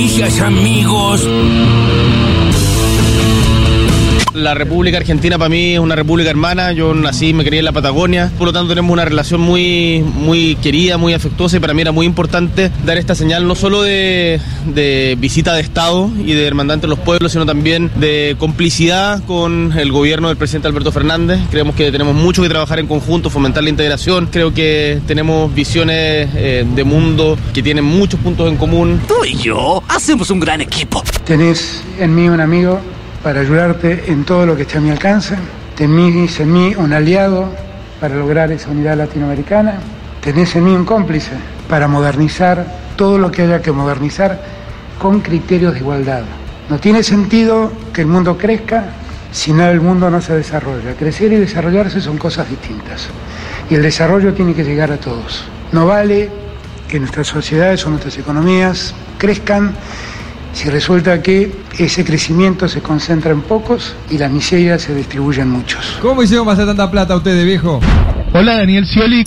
noticias, amigos. La República Argentina para mí es una república hermana, yo nací y me crié en la Patagonia, por lo tanto tenemos una relación muy, muy querida, muy afectuosa y para mí era muy importante dar esta señal no solo de, de visita de Estado y de hermandad entre los pueblos, sino también de complicidad con el gobierno del presidente Alberto Fernández. Creemos que tenemos mucho que trabajar en conjunto, fomentar la integración, creo que tenemos visiones eh, de mundo que tienen muchos puntos en común. Tú y yo hacemos un gran equipo. Tenés en mí un amigo para ayudarte en todo lo que esté a mi alcance. Tenés en mí un aliado para lograr esa unidad latinoamericana. Tenés en mí un cómplice para modernizar todo lo que haya que modernizar con criterios de igualdad. No tiene sentido que el mundo crezca si no el mundo no se desarrolla. Crecer y desarrollarse son cosas distintas. Y el desarrollo tiene que llegar a todos. No vale que nuestras sociedades o nuestras economías crezcan si resulta que ese crecimiento se concentra en pocos y la miseria se distribuye en muchos. ¿Cómo hicieron hacer tanta plata ustedes, viejo? Hola, Daniel Scioli.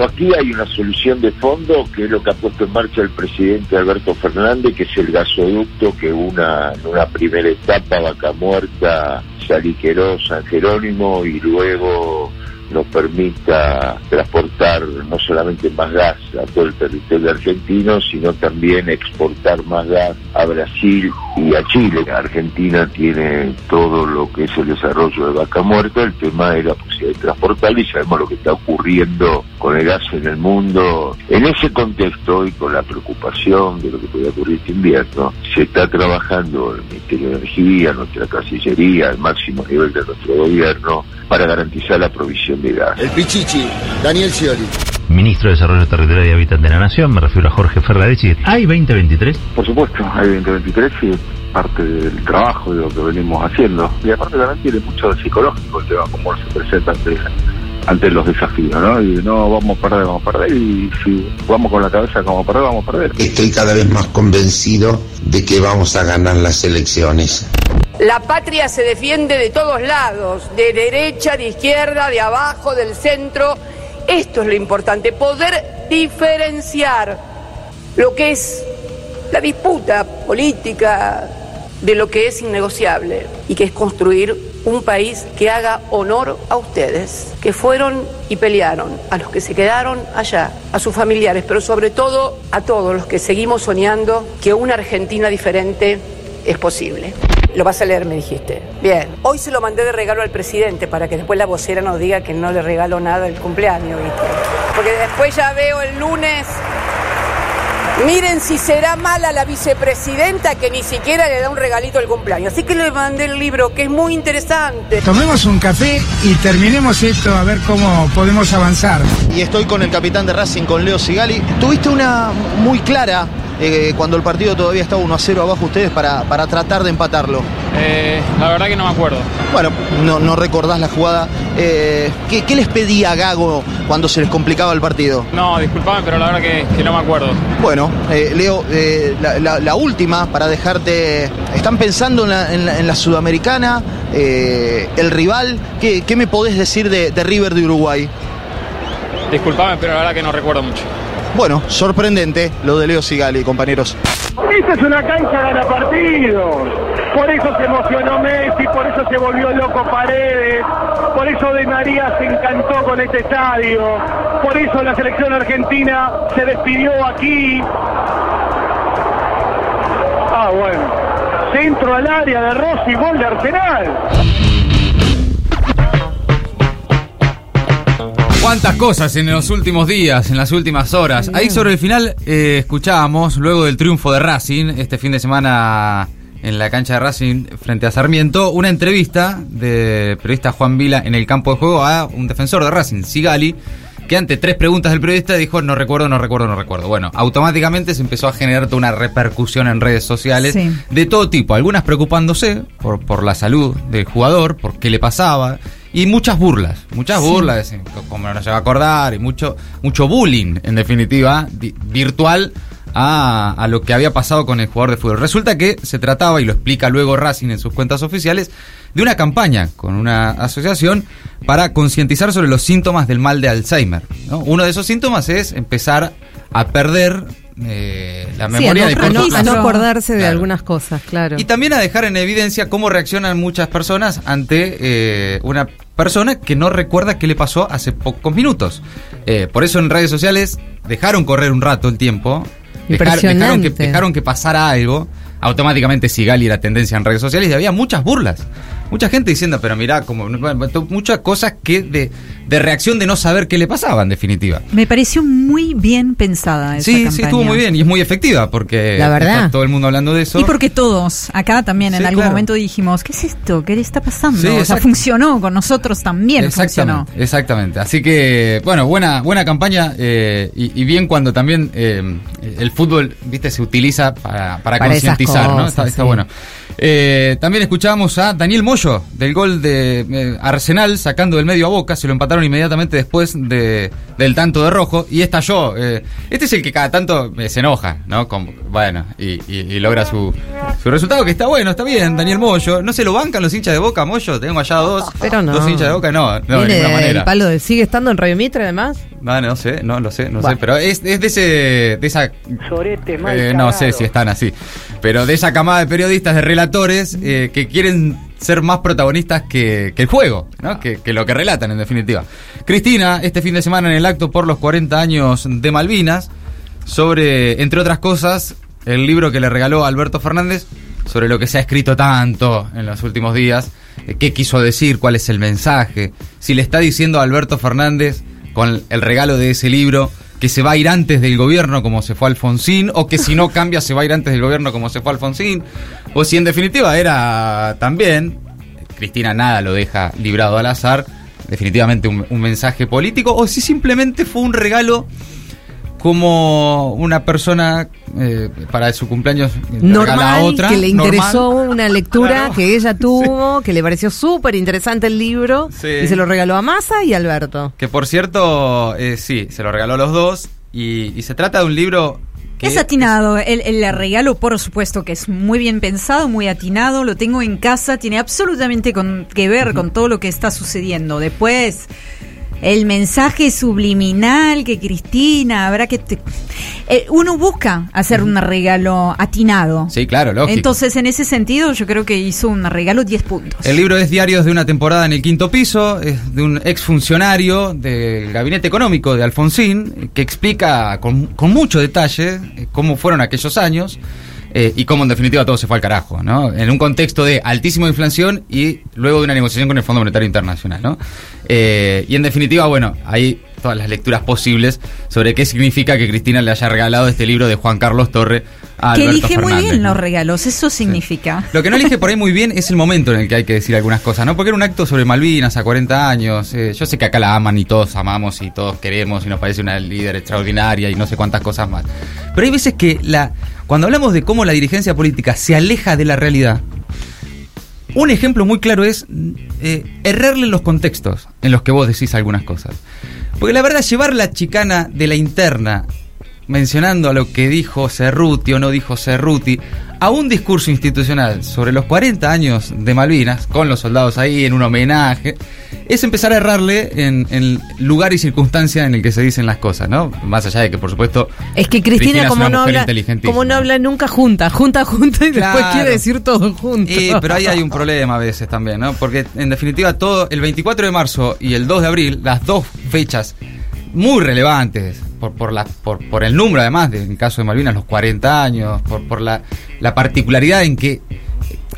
Aquí hay una solución de fondo que es lo que ha puesto en marcha el presidente Alberto Fernández, que es el gasoducto que una en una primera etapa Vaca Muerta, Saliqueró, San Jerónimo y luego nos permita transportar no solamente más gas a todo el territorio argentino, sino también exportar más gas a Brasil y a Chile. Argentina tiene todo lo que es el desarrollo de vaca muerta, el tema es la posibilidad de transportarlo y sabemos lo que está ocurriendo con el gas en el mundo. En ese contexto y con la preocupación de lo que puede ocurrir este invierno, se está trabajando el Ministerio de Energía, nuestra Cancillería, el máximo nivel de nuestro gobierno, para garantizar la provisión de gas. El Pichichi, Daniel Scioli. Ministro de Desarrollo Territorial y Hábitat de la Nación, me refiero a Jorge Ferradechi. ¿Hay 2023? Por supuesto, hay 2023 y es parte del trabajo de lo que venimos haciendo. Y aparte también tiene mucho de psicológico el tema, cómo se presenta ante, ante los desafíos, ¿no? Y no vamos a perder, vamos a perder, y si vamos con la cabeza como perder, vamos a perder. Estoy cada vez más convencido de que vamos a ganar las elecciones. La patria se defiende de todos lados, de derecha, de izquierda, de abajo, del centro. Esto es lo importante, poder diferenciar lo que es la disputa política de lo que es innegociable y que es construir un país que haga honor a ustedes, que fueron y pelearon, a los que se quedaron allá, a sus familiares, pero sobre todo a todos los que seguimos soñando que una Argentina diferente es posible. Lo vas a leer, me dijiste. Bien. Hoy se lo mandé de regalo al presidente para que después la vocera nos diga que no le regalo nada el cumpleaños, ¿viste? Porque después ya veo el lunes. Miren si será mala la vicepresidenta que ni siquiera le da un regalito al cumpleaños. Así que le mandé el libro, que es muy interesante. Tomemos un café y terminemos esto a ver cómo podemos avanzar. Y estoy con el capitán de Racing, con Leo Sigali. Tuviste una muy clara eh, cuando el partido todavía estaba 1 a 0 abajo ustedes para, para tratar de empatarlo? Eh, la verdad que no me acuerdo. Bueno, no, no recordás la jugada. Eh, ¿qué, ¿qué, les pedía Gago cuando se les complicaba el partido? No, disculpame, pero la verdad que, que no me acuerdo. Bueno, Leo, la, la, la, última para dejarte. ¿Están pensando en la, en la, en la Sudamericana? ¿El rival? ¿Qué, ¿Qué, me podés decir de, de River de Uruguay? Disculpame, pero la verdad que no recuerdo mucho. Bueno, sorprendente lo de Leo Sigali, compañeros. Esta es una cancha gana partidos. Por eso se emocionó Messi, por eso se volvió loco Paredes, por eso De María se encantó con este estadio, por eso la selección argentina se despidió aquí. Ah, bueno. Centro al área de Rossi, gol de Arsenal. Cuántas cosas en los últimos días, en las últimas horas. Ahí sobre el final eh, escuchábamos, luego del triunfo de Racing, este fin de semana en la cancha de Racing frente a Sarmiento, una entrevista del periodista Juan Vila en el campo de juego a un defensor de Racing, Sigali, que ante tres preguntas del periodista dijo no recuerdo, no recuerdo, no recuerdo. Bueno, automáticamente se empezó a generar toda una repercusión en redes sociales sí. de todo tipo, algunas preocupándose por, por la salud del jugador, por qué le pasaba y muchas burlas, muchas sí. burlas, como no se va a acordar, y mucho, mucho bullying, en definitiva, virtual a, a, lo que había pasado con el jugador de fútbol. Resulta que se trataba, y lo explica luego Racing en sus cuentas oficiales, de una campaña con una asociación para concientizar sobre los síntomas del mal de Alzheimer. ¿no? Uno de esos síntomas es empezar a perder eh, la Sí, memoria de no, a no- cortos a no acordarse de algunas cosas, claro. Y también a dejar en evidencia cómo reaccionan muchas personas ante eh, una persona que no recuerda qué le pasó hace pocos minutos. Eh, por eso en redes sociales dejaron correr un rato el tiempo, dejar- dejaron, que, Impresionante. dejaron que pasara algo. Automáticamente Sigali era tendencia en redes sociales y había muchas burlas. Mucha gente diciendo, pero mirá, como bueno, muchas cosas que de, de reacción de no saber qué le pasaba, en definitiva. Me pareció muy bien pensada esa Sí, campaña. sí, estuvo muy bien y es muy efectiva porque La verdad. está todo el mundo hablando de eso. Y porque todos, acá también en algún claro. momento dijimos, ¿qué es esto? ¿Qué le está pasando? Sí, o sea, funcionó, con nosotros también funcionó. Exactamente. Así que, bueno, buena, buena campaña eh, y, y bien cuando también eh, el fútbol, viste, se utiliza para, para, Para concientizar, ¿no? Está, está sí. bueno. Eh, también escuchábamos a Daniel Moyo del gol de eh, Arsenal sacando del medio a Boca, se lo empataron inmediatamente después de, del tanto de rojo y estalló. Eh, este es el que cada tanto eh, se enoja, ¿no? Con- bueno, y, y- y logra su, su resultado, que está bueno, está bien, Daniel Moyo. ¿No se lo bancan los hinchas de Boca, Moyo? Tengo allá dos, Pero no. dos hinchas de Boca, no, no, de ninguna manera. palo de, ¿Sigue estando en Radio Mitre además? No, no sé, no lo sé, no Bueno. sé, pero es, es de ese, de esa, mal eh, no sé si están así, pero de esa camada de periodistas, de relatores eh, que quieren ser más protagonistas que, que el juego, ¿no? que, que lo que relatan en definitiva. Cristina, este fin de semana en el acto por los 40 años de Malvinas, sobre, entre otras cosas, el libro que le regaló Alberto Fernández, sobre lo que se ha escrito tanto en los últimos días, eh, qué quiso decir, cuál es el mensaje, si le está diciendo a Alberto Fernández con el regalo de ese libro que se va a ir antes del gobierno como se fue Alfonsín, o que si no cambia se va a ir antes del gobierno como se fue Alfonsín, o si en definitiva era también, Cristina nada lo deja librado al azar, definitivamente un, mensaje político, o si simplemente fue un regalo como una persona eh, para su cumpleaños le regala a Normal, otra, que le normal. interesó una lectura Claro. que ella tuvo, que le pareció súper interesante el libro, Sí. y se lo regaló a Massa y Alberto. Que por cierto, eh, sí, se lo regaló a los dos. Y, y se trata de un libro que Es atinado, el, el regalo por supuesto que es muy bien pensado, muy atinado, lo tengo en casa, tiene absolutamente con- que ver con todo lo que está sucediendo. Después, el mensaje subliminal que Cristina, habrá que... te- eh, uno busca hacer un regalo atinado. Sí, claro, lógico. Entonces, en ese sentido, yo creo que hizo un regalo 10 puntos. El libro es Diarios de una temporada en el quinto piso, es de un exfuncionario del gabinete económico de Alfonsín, que explica con, con mucho detalle eh, cómo fueron aquellos años eh, y cómo en definitiva todo se fue al carajo, ¿no? En un contexto de altísima inflación y luego de una negociación con el Fondo Monetario Internacional, ¿no? Eh, y en definitiva, bueno, hay todas las lecturas posibles sobre qué significa que Cristina le haya regalado este libro de Juan Carlos Torre a que Alberto elige muy Fernández, bien ¿no? los regalos, eso significa. Lo que no elige por ahí muy bien es el momento en el que hay que decir algunas cosas, ¿no? Porque era un acto sobre Malvinas a 40 años. eh, yo sé que acá la aman y todos amamos y todos queremos y nos parece una líder extraordinaria y no sé cuántas cosas más. Pero hay veces que la cuando hablamos de cómo la dirigencia política se aleja de la realidad, un ejemplo muy claro es eh, errarle los contextos en los que vos decís algunas cosas. Porque la verdad, llevar la chicana de la interna, mencionando a lo que dijo Cerruti o no dijo Cerruti, a un discurso institucional sobre los 40 años de Malvinas, con los soldados ahí en un homenaje, es empezar a errarle en, en lugar y circunstancia en el que se dicen las cosas, ¿no? Más allá de que, por supuesto, Es que Cristina, como, no habla, como no habla nunca junta, junta, junta y después quiere decir todo junto. Eh, pero ahí hay un problema a veces también, ¿no? Porque en definitiva todo el 24 de marzo y el 2 de abril, las dos fechas muy relevantes por, por, la, por, por el número además, de, en el caso de Malvinas, los 40 años, por, por la, la particularidad en que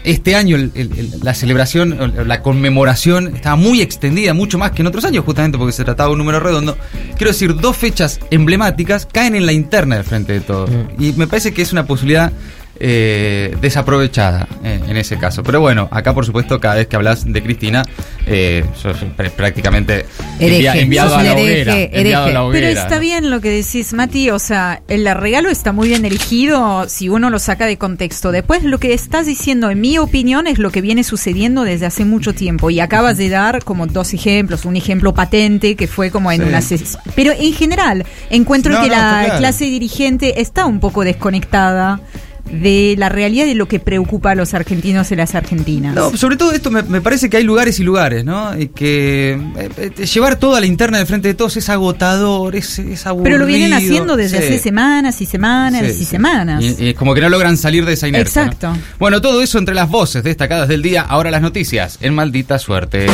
este año el- el- el- la celebración, la conmemoración estaba muy extendida, mucho más que en otros años, justamente porque se trataba de un número redondo. Quiero decir, dos fechas emblemáticas caen en la interna del frente de todo. Y me parece que es una posibilidad eh, desaprovechada eh, en ese caso. Pero bueno, acá por supuesto, cada vez que hablas de Cristina, eh, pr- prácticamente envia- enviado sos a la hereje, hoguera. hereje. enviado a la Pero está ¿no? bien lo que decís, Mati. O sea, el regalo está muy bien elegido si uno lo saca de contexto. Después, lo que estás diciendo, en mi opinión, es lo que viene sucediendo desde hace mucho tiempo. Y acabas de dar como dos ejemplos. Un ejemplo patente que fue como en Sí. una. Pero en general, encuentro No, que no, la claro. clase dirigente está un poco desconectada de la realidad de lo que preocupa a los argentinos y las argentinas. No, sobre todo esto me, me parece que hay lugares y lugares, ¿no? Y que eh, eh, llevar todo a la interna del frente de todos es agotador, es, es aburrido. Pero lo vienen haciendo desde Sí. hace semanas y semanas Sí, y semanas. Y, y como que no logran salir de esa inercia. ¿no? Exacto. Bueno, todo eso entre las voces destacadas del día, ahora las noticias, en maldita suerte.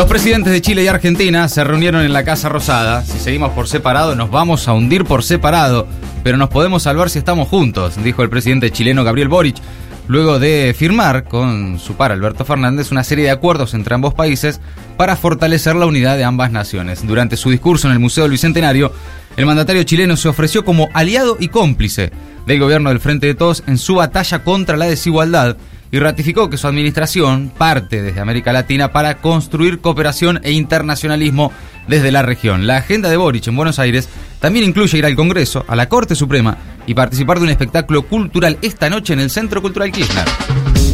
Los presidentes de Chile y Argentina se reunieron en la Casa Rosada. Si seguimos por separado, nos vamos a hundir por separado, pero nos podemos salvar si estamos juntos, dijo el presidente chileno Gabriel Boric, luego de firmar con su par Alberto Fernández una serie de acuerdos entre ambos países para fortalecer la unidad de ambas naciones. Durante su discurso en el Museo del Bicentenario, el mandatario chileno se ofreció como aliado y cómplice del gobierno del Frente de Todos en su batalla contra la desigualdad y ratificó que su administración parte desde América Latina para construir cooperación e internacionalismo desde la región. La agenda de Boric en Buenos Aires también incluye ir al Congreso, a la Corte Suprema y participar de un espectáculo cultural esta noche en el Centro Cultural Kirchner.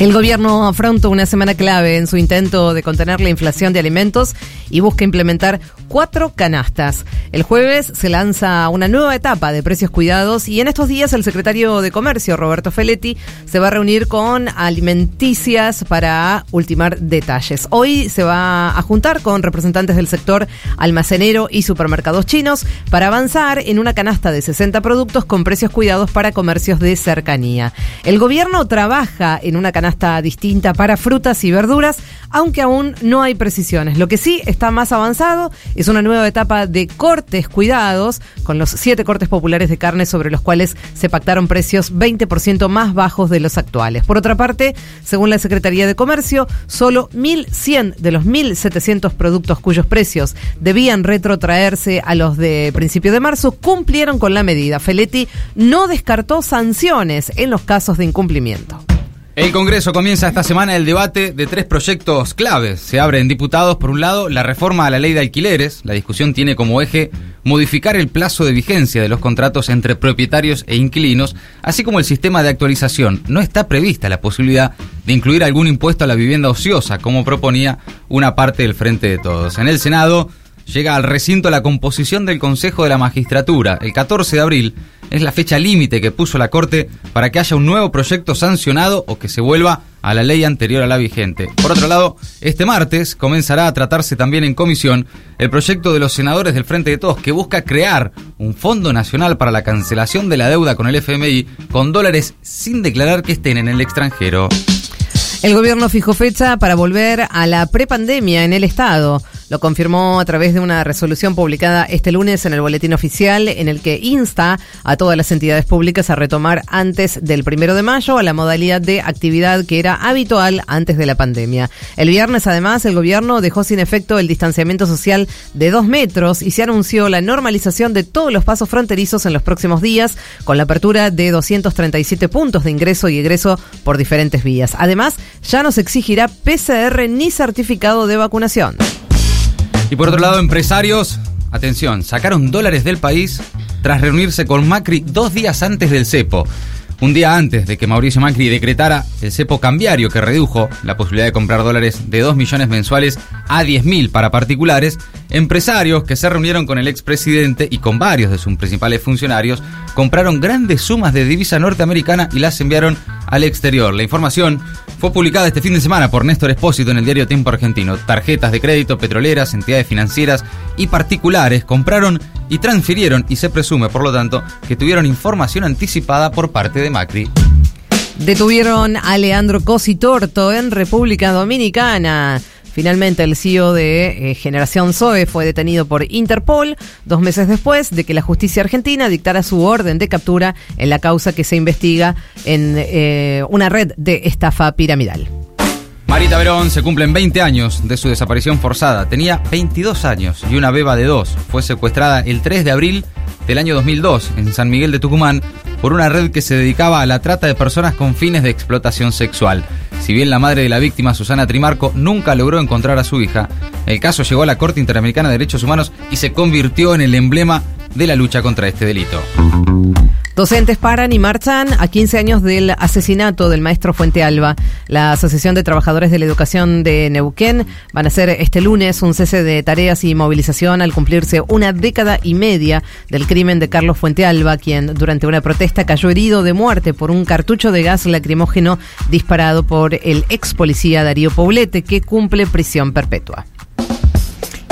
El gobierno afronta una semana clave en su intento de contener la inflación de alimentos y busca implementar cuatro canastas. El jueves se lanza una nueva etapa de precios cuidados y en estos días el secretario de Comercio, Roberto Feletti, se va a reunir con alimenticias para ultimar detalles. Hoy se va a juntar con representantes del sector almacenero y supermercados chinos para avanzar en una canasta de 60 productos con precios cuidados para comercios de cercanía. El gobierno trabaja en una canasta distinta para frutas y verduras, aunque aún no hay precisiones. Lo que sí está más avanzado es una nueva etapa de cortes cuidados, con los siete cortes populares de carne sobre los cuales se pactaron precios 20% más bajos de los actuales. Por otra parte, según la Secretaría de Comercio, solo 1.100 de los 1.700 productos cuyos precios debían retrotraerse a los de principio de marzo cumplieron con la medida. Feletti no descartó sanciones en los casos de incumplimiento. El Congreso comienza esta semana el debate de tres proyectos claves. Se abre en diputados, por un lado, la reforma a la ley de alquileres. La discusión tiene como eje modificar el plazo de vigencia de los contratos entre propietarios e inquilinos, así como el sistema de actualización. No está prevista la posibilidad de incluir algún impuesto a la vivienda ociosa, como proponía una parte del Frente de Todos. En el Senado llega al recinto la composición del Consejo de la Magistratura. El 14 de abril es la fecha límite que puso la Corte para que haya un nuevo proyecto sancionado o que se vuelva a la ley anterior a la vigente. Por otro lado, este martes comenzará a tratarse también en comisión el proyecto de los senadores del Frente de Todos que busca crear un fondo nacional para la cancelación de la deuda con el FMI con dólares sin declarar que estén en el extranjero. El gobierno fijó fecha para volver a la prepandemia en el Estado. Lo confirmó a través de una resolución publicada este lunes en el Boletín Oficial, en el que insta a todas las entidades públicas a retomar antes del primero de mayo a la modalidad de actividad que era habitual antes de la pandemia. El viernes, además, el gobierno dejó sin efecto el distanciamiento social de dos metros y se anunció la normalización de todos los pasos fronterizos en los próximos días, con la apertura de 237 puntos de ingreso y egreso por diferentes vías. Además, ya no se exigirá PCR ni certificado de vacunación. Y por otro lado, empresarios, atención, sacaron dólares del país tras reunirse con Macri dos días antes del cepo. Un día antes de que Mauricio Macri decretara el cepo cambiario que redujo la posibilidad de comprar dólares de 2 millones mensuales a 10 mil para particulares, empresarios que se reunieron con el expresidente y con varios de sus principales funcionarios compraron grandes sumas de divisa norteamericana y las enviaron al exterior. La información fue publicada este fin de semana por Néstor Espósito en el diario Tiempo Argentino. Tarjetas de crédito, petroleras, entidades financieras y particulares compraron y transfirieron y se presume, por lo tanto, que tuvieron información anticipada por parte de Macri. Detuvieron a Leandro Cositorto en República Dominicana. Finalmente, el CEO de eh, Generación Zoe fue detenido por Interpol dos meses después de que la justicia argentina dictara su orden de captura en la causa que se investiga en eh, una red de estafa piramidal. Marita Verón se cumplen 20 años de su desaparición forzada. Tenía 22 años y una beba de dos. Fue secuestrada el 3 de abril del año 2002 en San Miguel de Tucumán por una red que se dedicaba a la trata de personas con fines de explotación sexual. Si bien la madre de la víctima, Susana Trimarco, nunca logró encontrar a su hija, el caso llegó a la Corte Interamericana de Derechos Humanos y se convirtió en el emblema de la lucha contra este delito. Docentes paran y marchan a 15 años del asesinato del maestro Fuente Alba. La Asociación de Trabajadores de la Educación de Neuquén van a hacer este lunes un cese de tareas y movilización al cumplirse una década y media del crimen de Carlos Fuente Alba, quien durante una protesta cayó herido de muerte por un cartucho de gas lacrimógeno disparado por el ex policía Darío Poblete, que cumple prisión perpetua.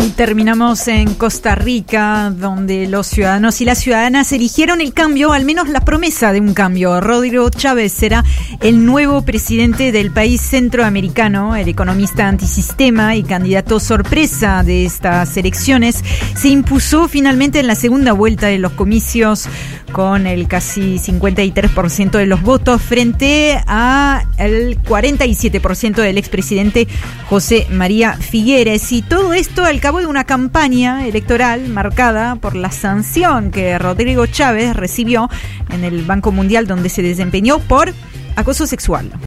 Y terminamos en Costa Rica, donde los ciudadanos y las ciudadanas eligieron el cambio, al menos la promesa de un cambio. Rodrigo Chávez será el nuevo presidente del país centroamericano, el economista antisistema y candidato sorpresa de estas elecciones. Se impuso finalmente en la segunda vuelta de los comicios con el casi 53% de los votos frente a el 47% del expresidente José María Figueres. Y todo esto al de una campaña electoral marcada por la sanción que Rodrigo Chávez recibió en el Banco Mundial donde se desempeñó por acoso sexual.